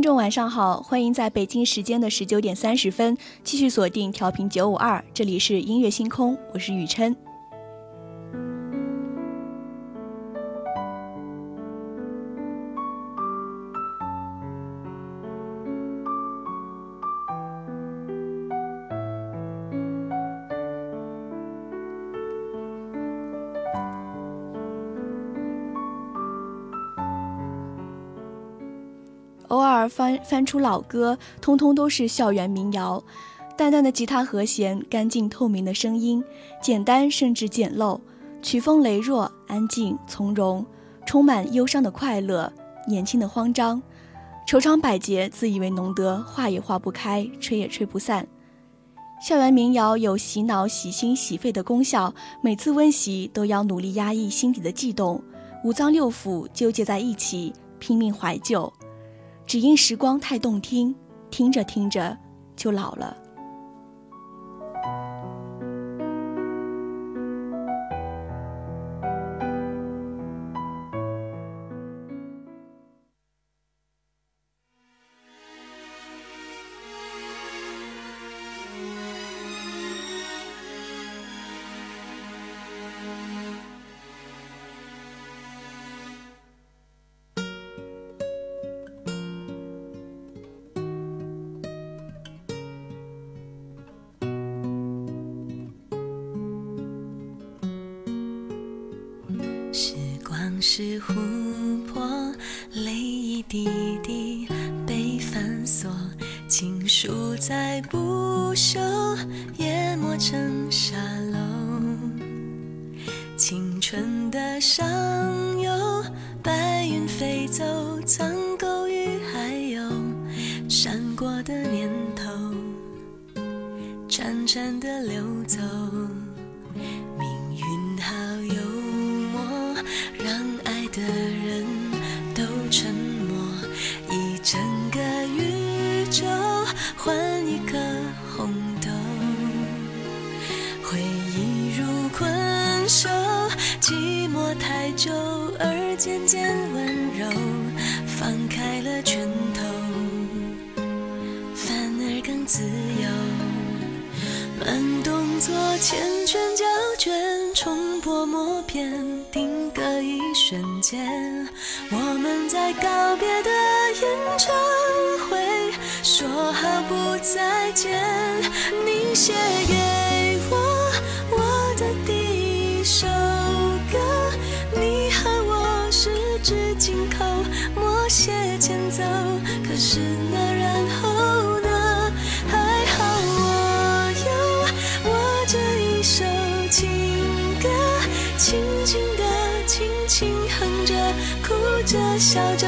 听众，晚上好！欢迎在北京时间的十九点三十分继续锁定调频九五二，这里是音乐星空，我是雨琛。偶尔翻翻出老歌，通通都是校园民谣。淡淡的吉他和弦，干净透明的声音，简单甚至简陋，曲风羸弱，安静从容，充满忧伤的快乐，年轻的慌张，愁肠百结，自以为浓得化也化不开，吹也吹不散。校园民谣有洗脑、洗心、洗肺的功效，每次温习都要努力压抑心底的悸动，五脏六腑纠结在一起，拼命怀旧。只因时光太动听，听着听着就老了。写给我我的第一首歌，你和我十指。紧扣，默写前奏，可是那然后呢？还好我有我这一首情歌，轻轻地，轻轻哼着，哭着，笑着，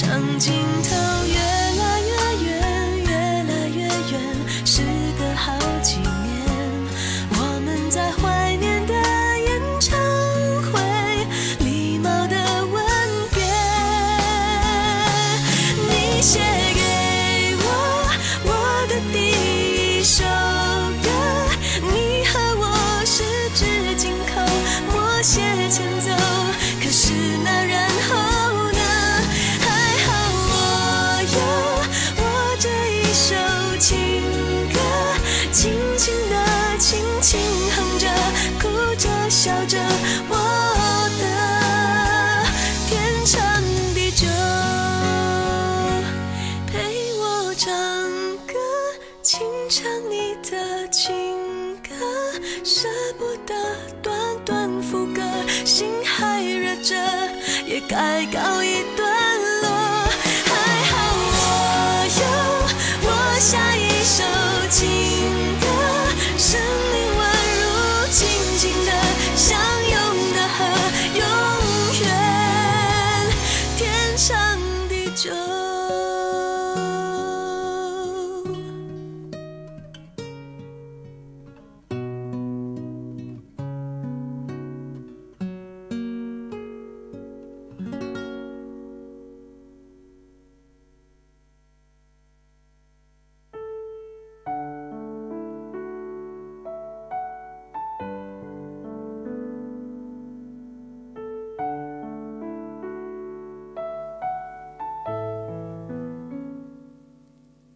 长镜头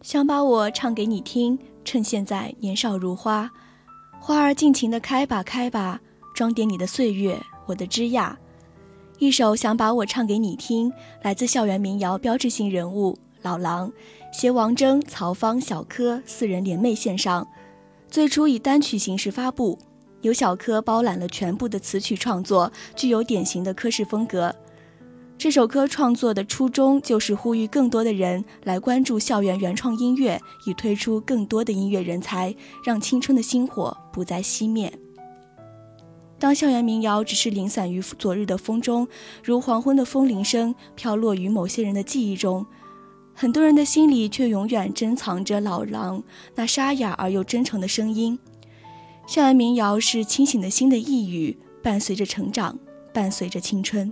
想把我唱给你听，趁现在年少如花，花儿尽情的开吧开吧，装点你的岁月，我的枝桠。一首想把我唱给你听，来自校园民谣标志性人物老狼，携王铮、曹芳、小柯四人联袂献上。最初以单曲形式发布，由小柯包揽了全部的词曲创作，具有典型的柯式风格。这首歌创作的初衷就是呼吁更多的人来关注校园原创音乐，以推出更多的音乐人才，让青春的星火不再熄灭。当校园民谣只是零散于昨日的风中，如黄昏的风铃声，飘落于某些人的记忆中，很多人的心里却永远珍藏着老狼那沙哑而又真诚的声音。校园民谣是清醒的心的呓语，伴随着成长，伴随着青春。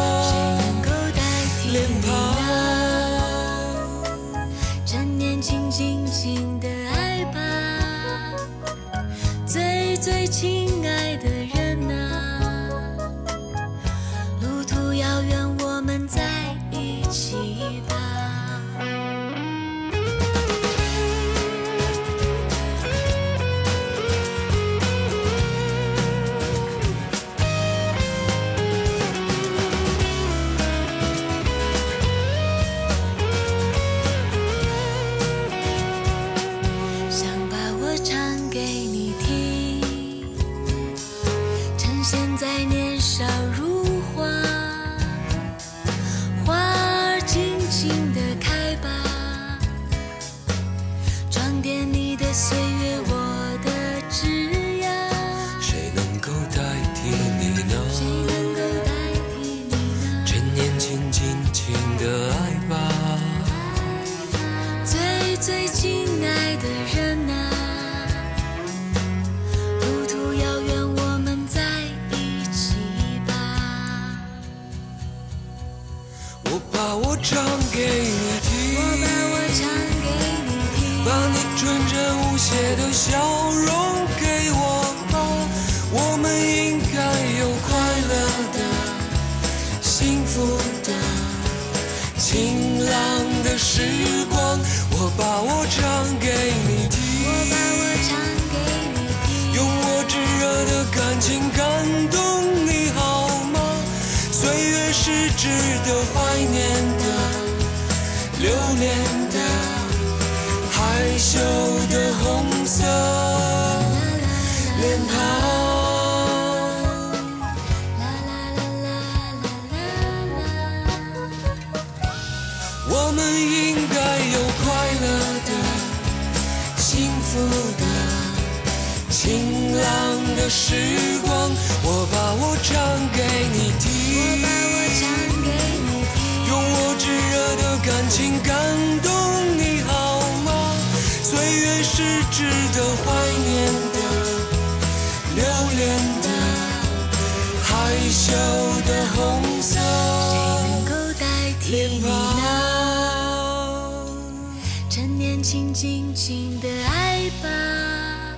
轻轻轻，的爱吧，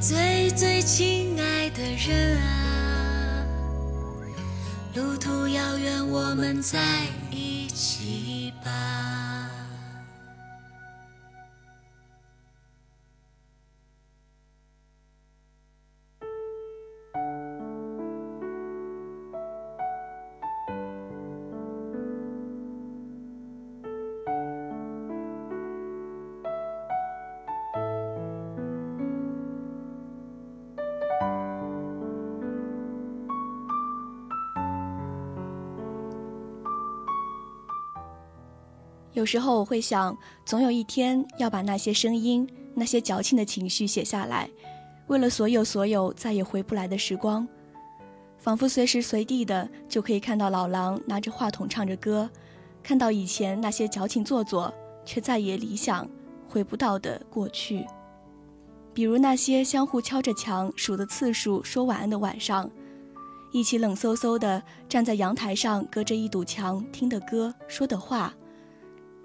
最最亲爱的人啊，路途遥远，我们在一起吧。有时候我会想，总有一天要把那些声音、那些矫情的情绪写下来，为了所有所有再也回不来的时光，仿佛随时随地的就可以看到老狼拿着话筒唱着歌，看到以前那些矫情做作却再也理想回不到的过去，比如那些相互敲着墙数的次数说晚安的晚上，一起冷飕飕的站在阳台上隔着一堵墙听的歌说的话。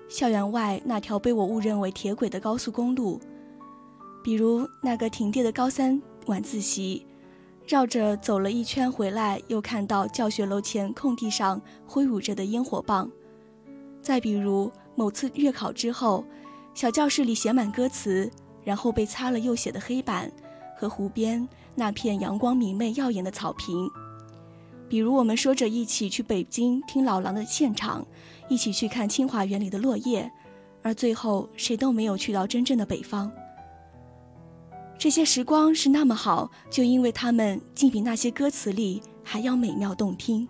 校园外那条被我误认为铁轨的高速公路，比如那个停电的高三晚自习，绕着走了一圈回来，又看到教学楼前空地上挥舞着的烟火棒；再比如某次月考之后，小教室里写满歌词，然后被擦了又写的黑板，和湖边那片阳光明媚耀眼的草坪；比如我们说着一起去北京听老狼的现场。一起去看清华园里的落叶，而最后谁都没有去到真正的北方。这些时光是那么好，就因为它们竟比那些歌词里还要美妙动听。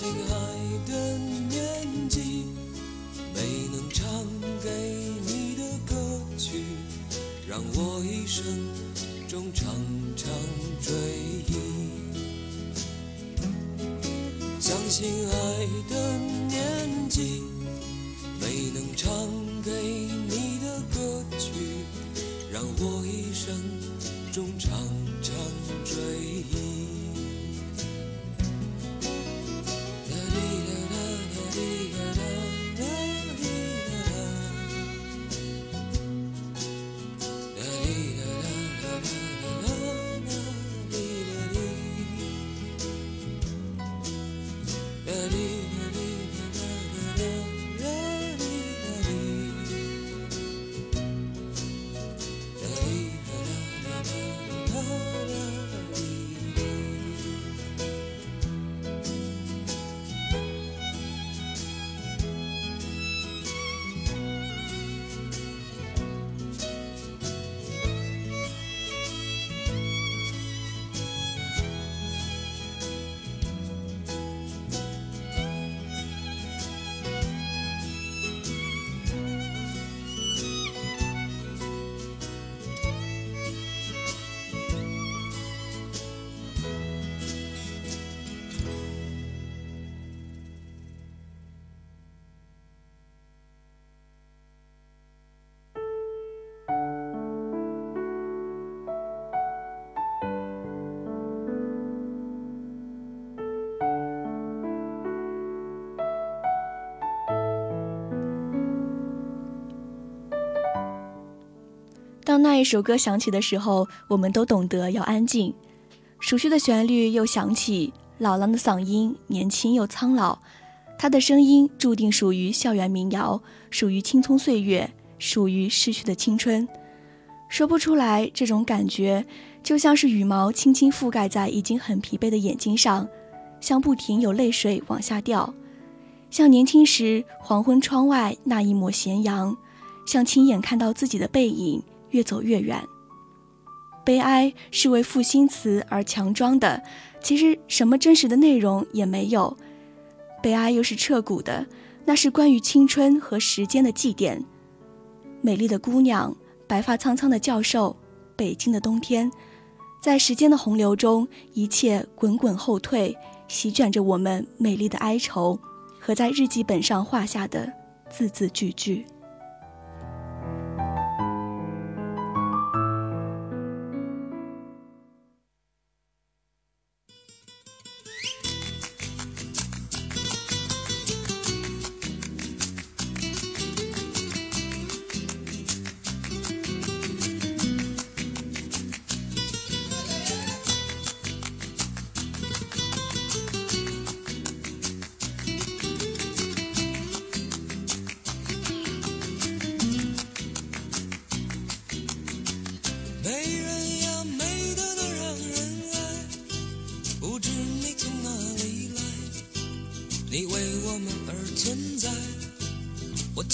sing 那一首歌响起的时候，我们都懂得要安静。熟悉的旋律又响起，老狼的嗓音年轻又苍老，他的声音注定属于校园民谣，属于青葱岁月，属于逝去的青春。说不出来，这种感觉就像是羽毛轻轻覆盖在已经很疲惫的眼睛上，像不停有泪水往下掉，像年轻时黄昏窗外那一抹咸阳，像亲眼看到自己的背影。越走越远。悲哀是为赋新词而强装的，其实什么真实的内容也没有。悲哀又是彻骨的，那是关于青春和时间的祭奠。美丽的姑娘，白发苍苍的教授，北京的冬天，在时间的洪流中，一切滚滚后退，席卷着我们美丽的哀愁和在日记本上画下的字字句句。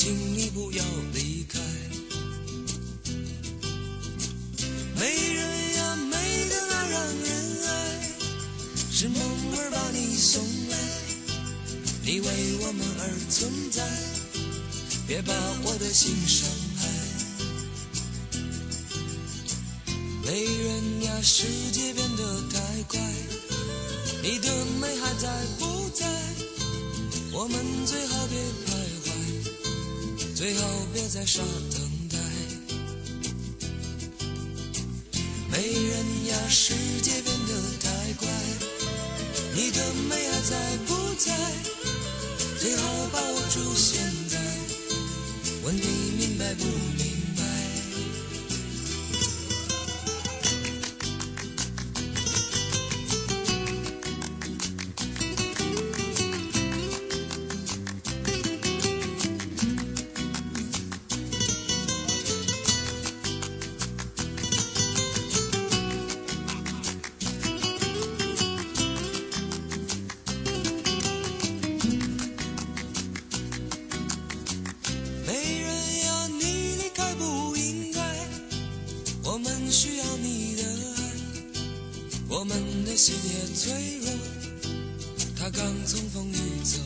情。在沙。我们的心也脆弱。他刚从风雨走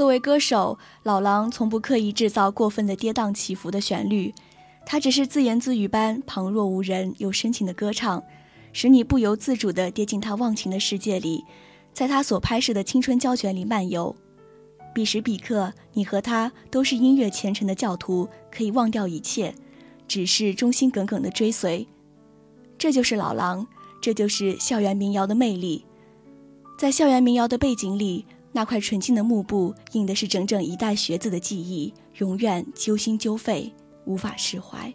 作为歌手，老狼从不刻意制造过分的跌宕起伏的旋律，他只是自言自语般旁若无人又深情的歌唱，使你不由自主地跌进他忘情的世界里，在他所拍摄的青春胶卷里漫游。彼时彼刻，你和他都是音乐虔诚的教徒，可以忘掉一切，只是忠心耿耿地追随。这就是老狼，这就是校园民谣的魅力。在校园民谣的背景里，那块纯净的幕布印的是整整一代学子的记忆，永远揪心揪肺，无法释怀。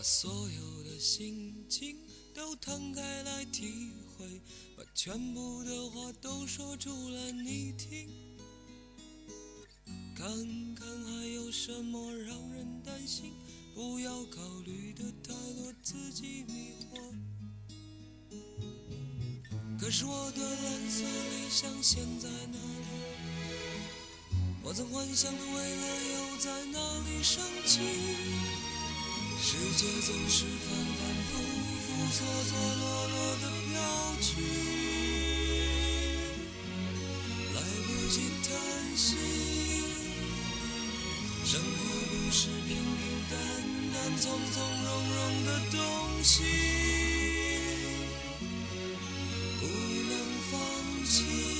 把所有的心情都摊开来体会，把全部的话都说出来你听，看看还有什么让人担心，不要考虑的太多，自己迷惑。可是我的蓝色理想现在哪里？我曾幻想的未来又在哪里升起？世界总是反反复复、错错落落的飘去，来不及叹息。生活不是平平淡淡、从从容容的东西，不能放弃。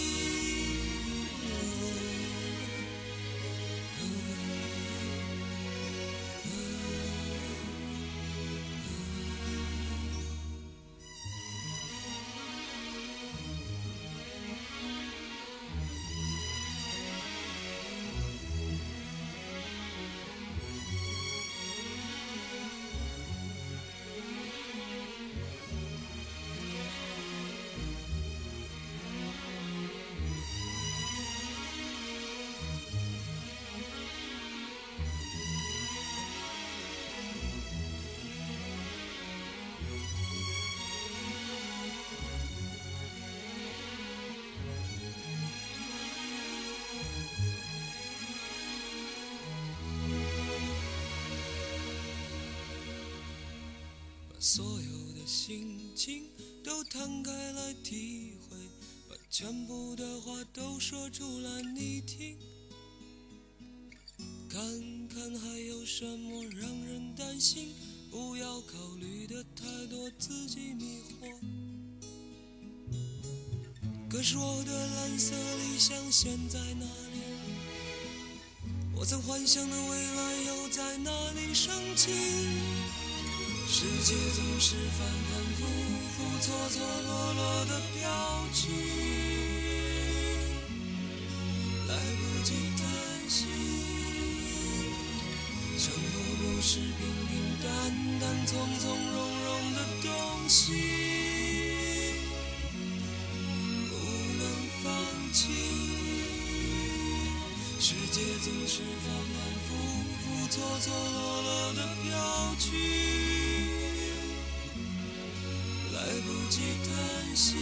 所有的心情都摊开来体会，把全部的话都说出来你听。看看还有什么让人担心，不要考虑的太多，自己迷惑。可是我的蓝色理想现在哪里？我曾幻想的未来又在哪里升起？世界总是反反复复、错错落落的飘去，来不及叹息。生活不是平平淡淡、从从容容的东西，不能放弃。世界总是反反复复、错错落落的飘去，来不及叹息。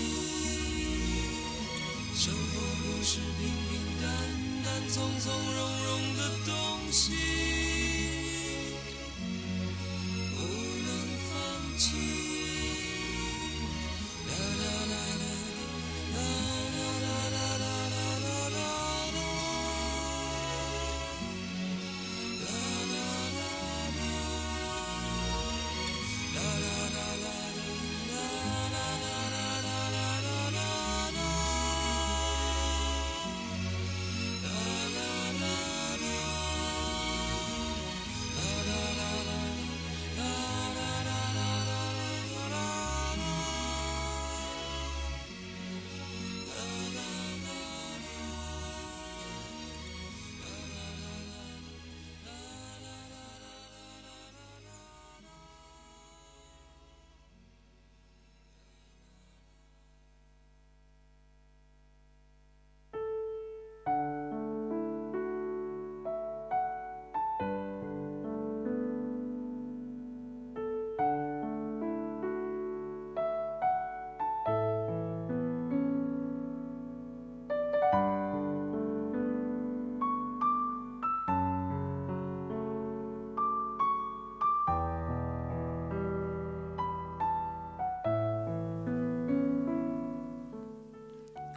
生活不是平平淡淡、从从容容的东西，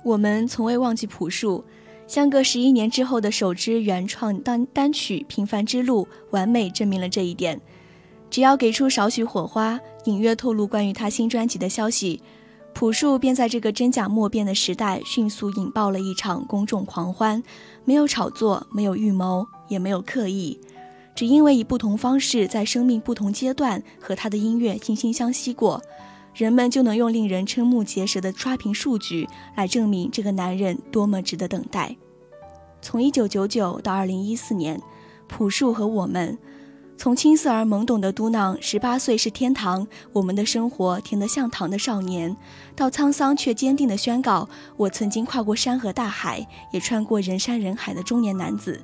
我们从未忘记朴树，相隔十一年之后的首支原创单单曲《平凡之路》完美证明了这一点。只要给出少许火花，隐约透露关于他新专辑的消息，朴树便在这个真假莫辨的时代迅速引爆了一场公众狂欢。没有炒作，没有预谋，也没有刻意，只因为以不同方式在生命不同阶段和他的音乐惺惺相惜过。人们就能用令人瞠目结舌的刷屏数据来证明这个男人多么值得等待。从1999到2014年，朴树和我们，从青涩而懵懂的嘟囔“十八岁是天堂，我们的生活甜得像糖”的少年，到沧桑却坚定地宣告“我曾经跨过山河大海，也穿过人山人海”的中年男子。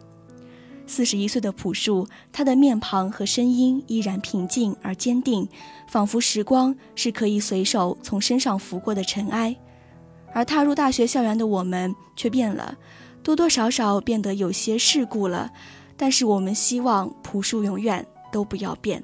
四十一岁的朴树，他的面庞和声音依然平静而坚定，仿佛时光是可以随手从身上拂过的尘埃。而踏入大学校园的我们却变了，多多少少变得有些世故了。但是我们希望朴树永远都不要变。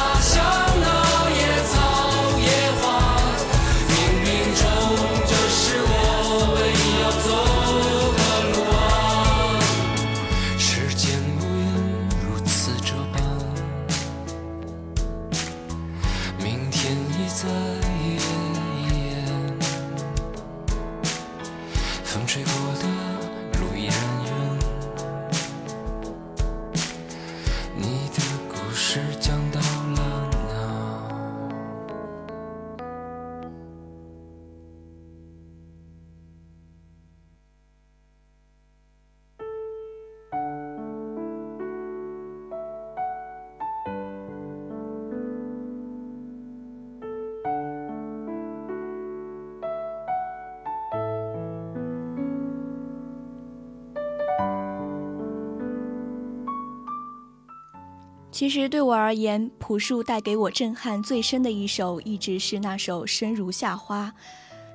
其实对我而言，朴树带给我震撼最深的一首，一直是那首《生如夏花》。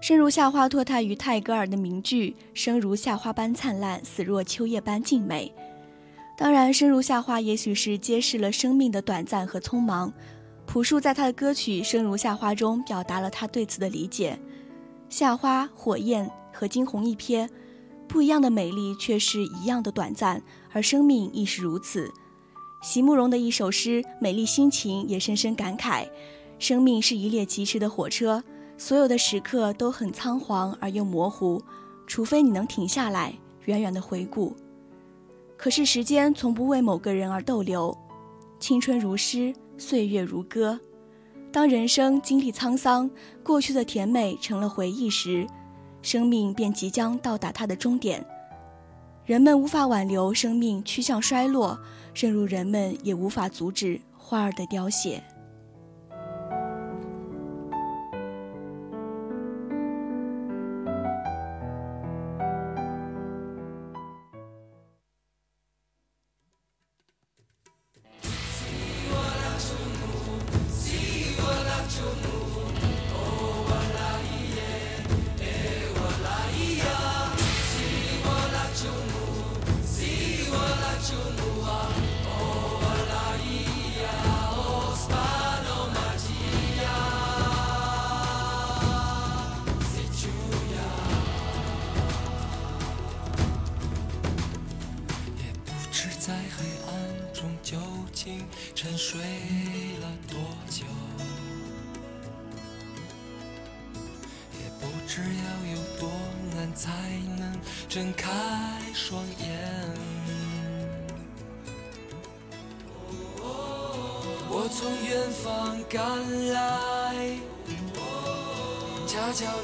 《生如夏花》脱胎于泰戈尔的名句“生如夏花般灿烂，死若秋叶般静美”。当然，“生如夏花”也许是揭示了生命的短暂和匆忙。朴树在他的歌曲《生如夏花》中表达了他对此的理解：夏花、火焰和惊鸿一瞥，不一样的美丽，却是一样的短暂，而生命亦是如此。席慕容的一首诗《美丽心情》也深深感慨：生命是一列疾驰的火车，所有的时刻都很仓皇而又模糊，除非你能停下来，远远的回顾。可是时间从不为某个人而逗留，青春如诗，岁月如歌。当人生经历沧桑，过去的甜美成了回忆时，生命便即将到达它的终点。人们无法挽留生命趋向衰落，正如人们也无法阻止花儿的凋谢。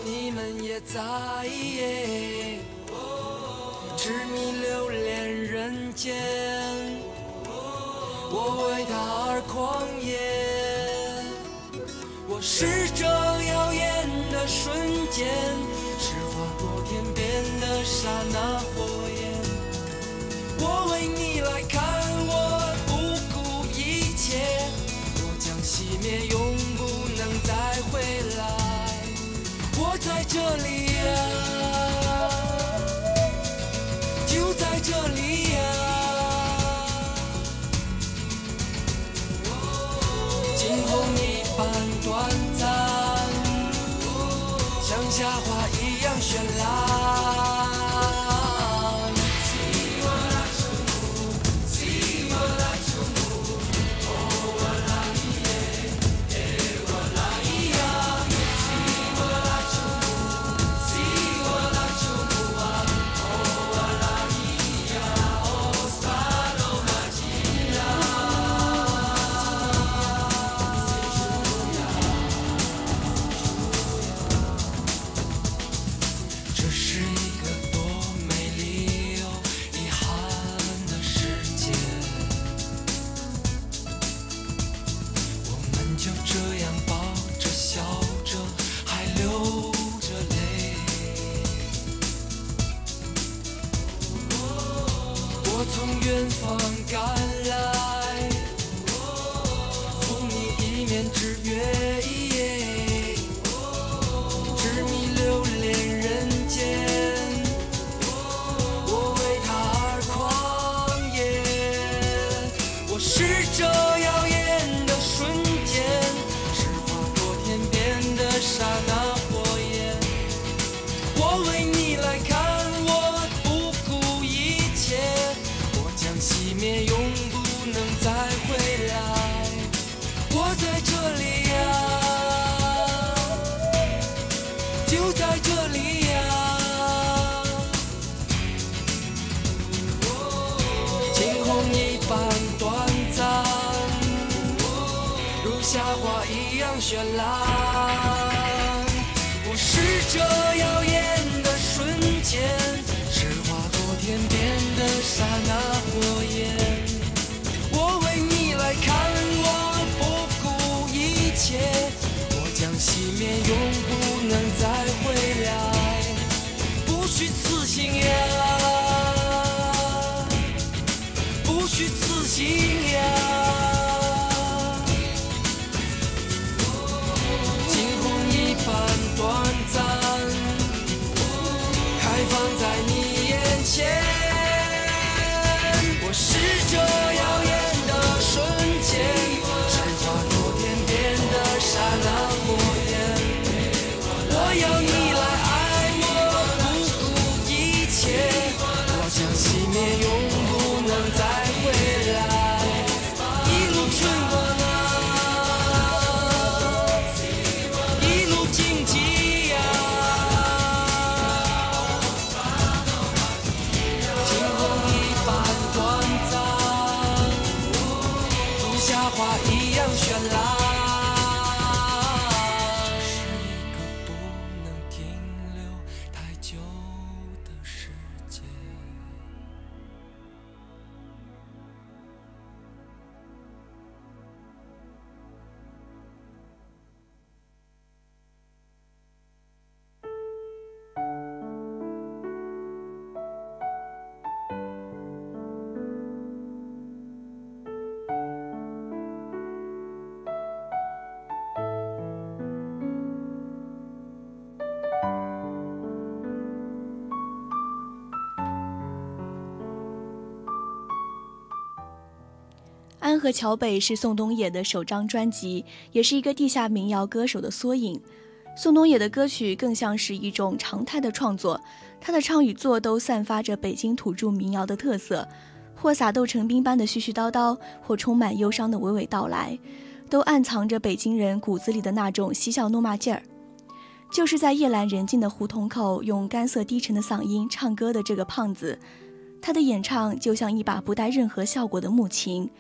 你们也在，痴迷留恋人间。我为他而狂野，我是这耀眼的瞬间，是划过天边的刹那总不能再回来不虚此行呀不虚此行呀惊鸿一般短暂开放在你眼前我始终和桥北》是宋冬野的首张专辑，也是一个地下民谣歌手的缩影。宋冬野的歌曲更像是一种常态的创作，他的唱与作都散发着北京土著民谣的特色，或洒豆成冰般的絮絮叨叨，或充满忧伤的娓娓道来，都暗藏着北京人骨子里的那种嬉笑怒骂劲儿。就是在夜阑人静的胡同口，用干涩低沉的嗓音唱歌的这个胖子，他的演唱就像一把不带任何效果的木琴，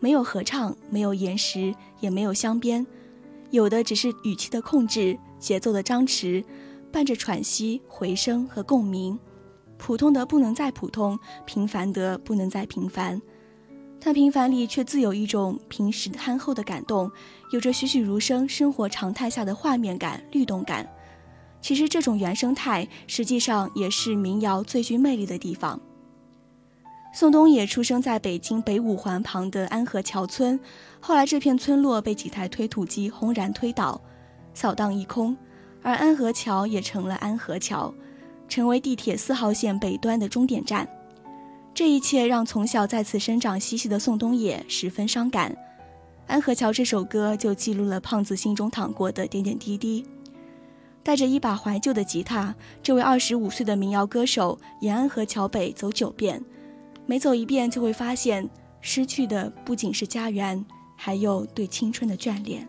没有合唱，没有延时，也没有镶边，有的只是语气的控制。节奏的张弛，伴着喘息、回声和共鸣，普通的不能再普通，平凡的不能再平凡。但平凡里却自有一种平实憨厚的感动，有着栩栩如生生活常态下的画面感、律动感。其实这种原生态，实际上也是民谣最具魅力的地方。宋冬野出生在北京北五环旁的安河桥村，后来这片村落被几台推土机轰然推倒。扫荡一空，而安河桥也成了安河桥，成为地铁四号线北端的终点站。这一切让从小在此生长嬉戏的宋冬野十分伤感。《安河桥》这首歌就记录了胖子心中淌过的点点滴滴。带着一把怀旧的吉他，这位二十五岁的民谣歌手沿安河桥北走九遍，每走一遍就会发现，失去的不仅是家园，还有对青春的眷恋。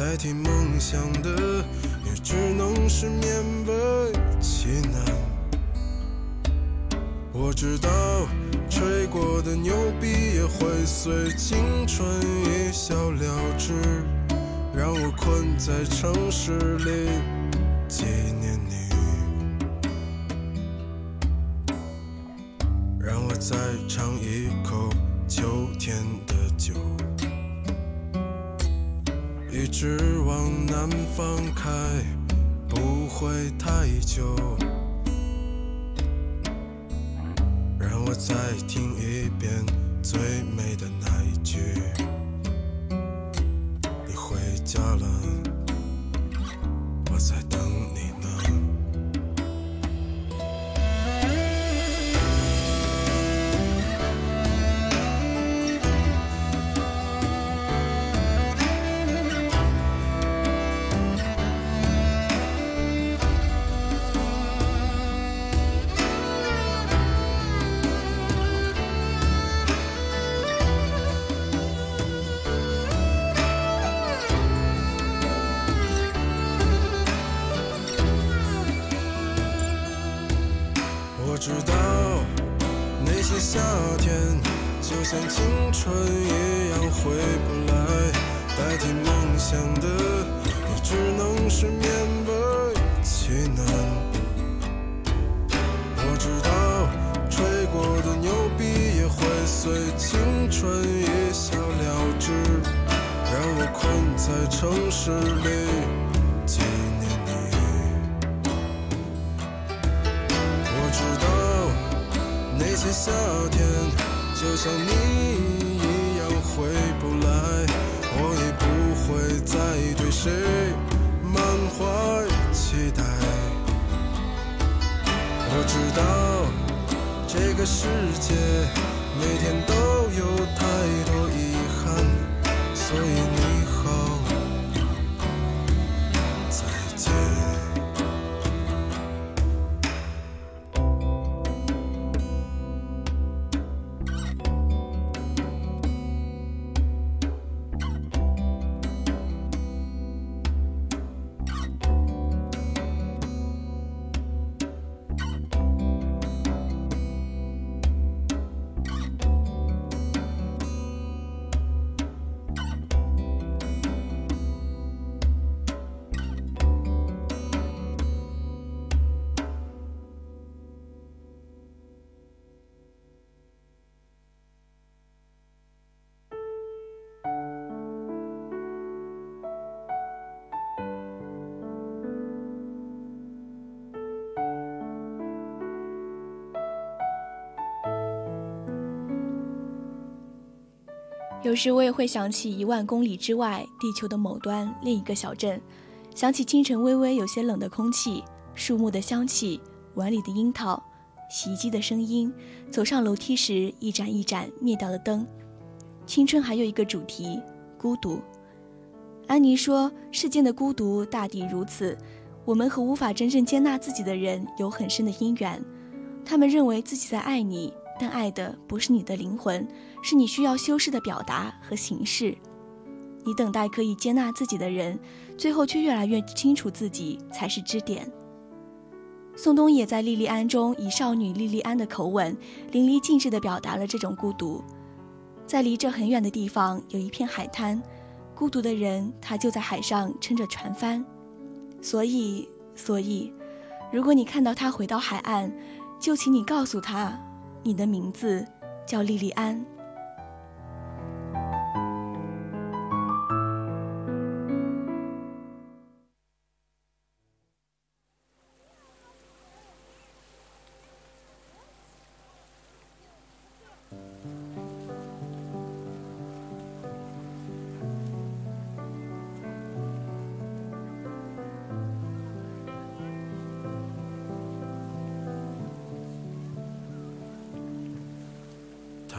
代替梦想的，也只能是勉为其难。我知道，吹过的牛逼也会随青春一笑了之。让我困在城市里，有时我也会想起一万公里之外，地球的某端另一个小镇，想起清晨微微有些冷的空气，树木的香气，碗里的樱桃，洗衣机的声音，走上楼梯时一盏一盏灭掉的灯。青春还有一个主题，孤独。安妮说，世间的孤独大抵如此，我们和无法真正接纳自己的人有很深的因缘，他们认为自己在爱你。但爱的不是你的灵魂，是你需要修饰的表达和形式。你等待可以接纳自己的人，最后却越来越清楚自己才是支点。宋冬野在《莉莉安》中以少女莉莉安的口吻，淋漓尽致地表达了这种孤独。在离这很远的地方有一片海滩，孤独的人他就在海上撑着船帆。所以，所以，如果你看到他回到海岸，就请你告诉他。你的名字叫莉莉安。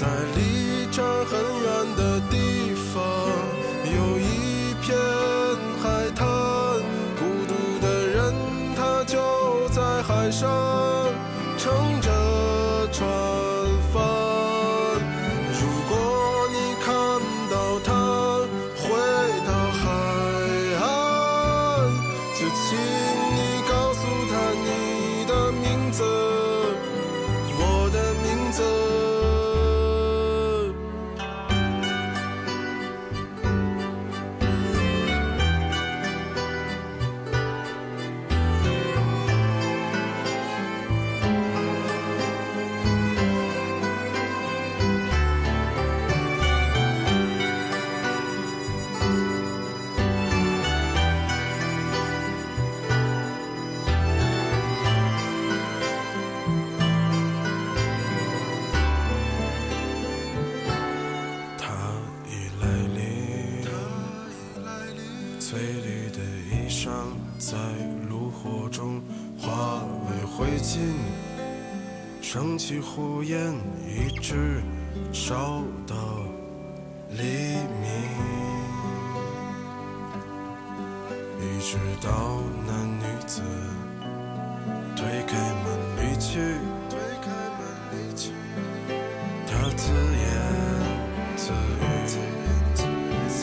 在离这很远的地方，升起火焰，一直烧到黎明，一直到那女子推开门离去，推开门离去，他自言自语，在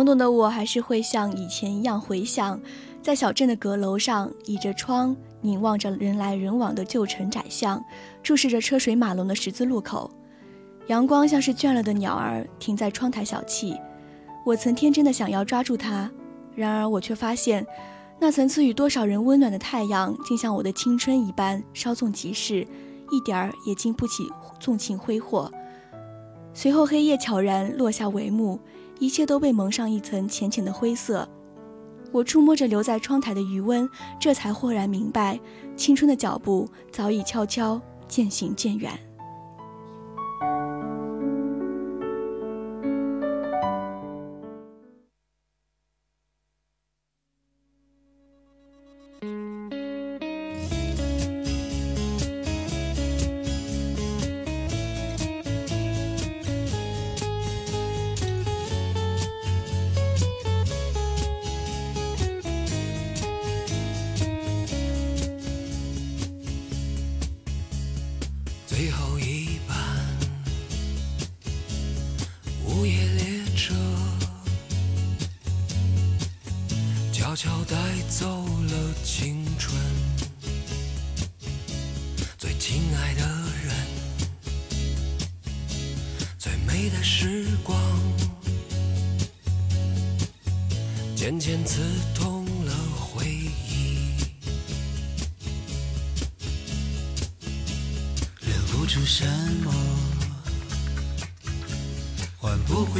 懵懂的我还是会像以前一样回想，在小镇的阁楼上倚着窗，凝望着人来人往的旧城窄巷，注视着车水马龙的十字路口。阳光像是倦了的鸟儿停在窗台小憩，我曾天真的想要抓住它，然而我却发现，那曾赐予多少人温暖的太阳，竟像我的青春一般稍纵即逝，一点儿也经不起纵情挥霍。随后黑夜悄然落下帷幕。一切都被蒙上一层浅浅的灰色。我触摸着留在窗台的余温，这才豁然明白，青春的脚步早已悄悄渐行渐远。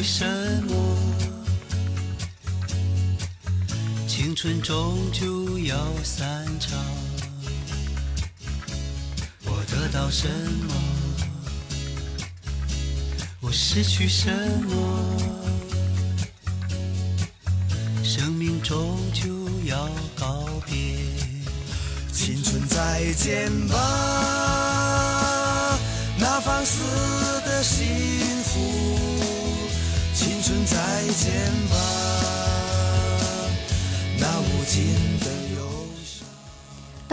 为什么，青春终究要散场。我得到什么？我失去什么？生命终究要告别。青春再见吧，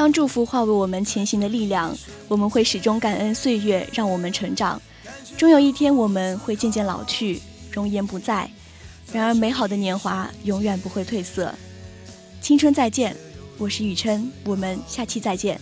将祝福化为我们前行的力量，我们会始终感恩岁月让我们成长。终有一天，我们会渐渐老去，容颜不在。然而，美好的年华永远不会褪色。青春再见，我是雨琛，我们下期再见。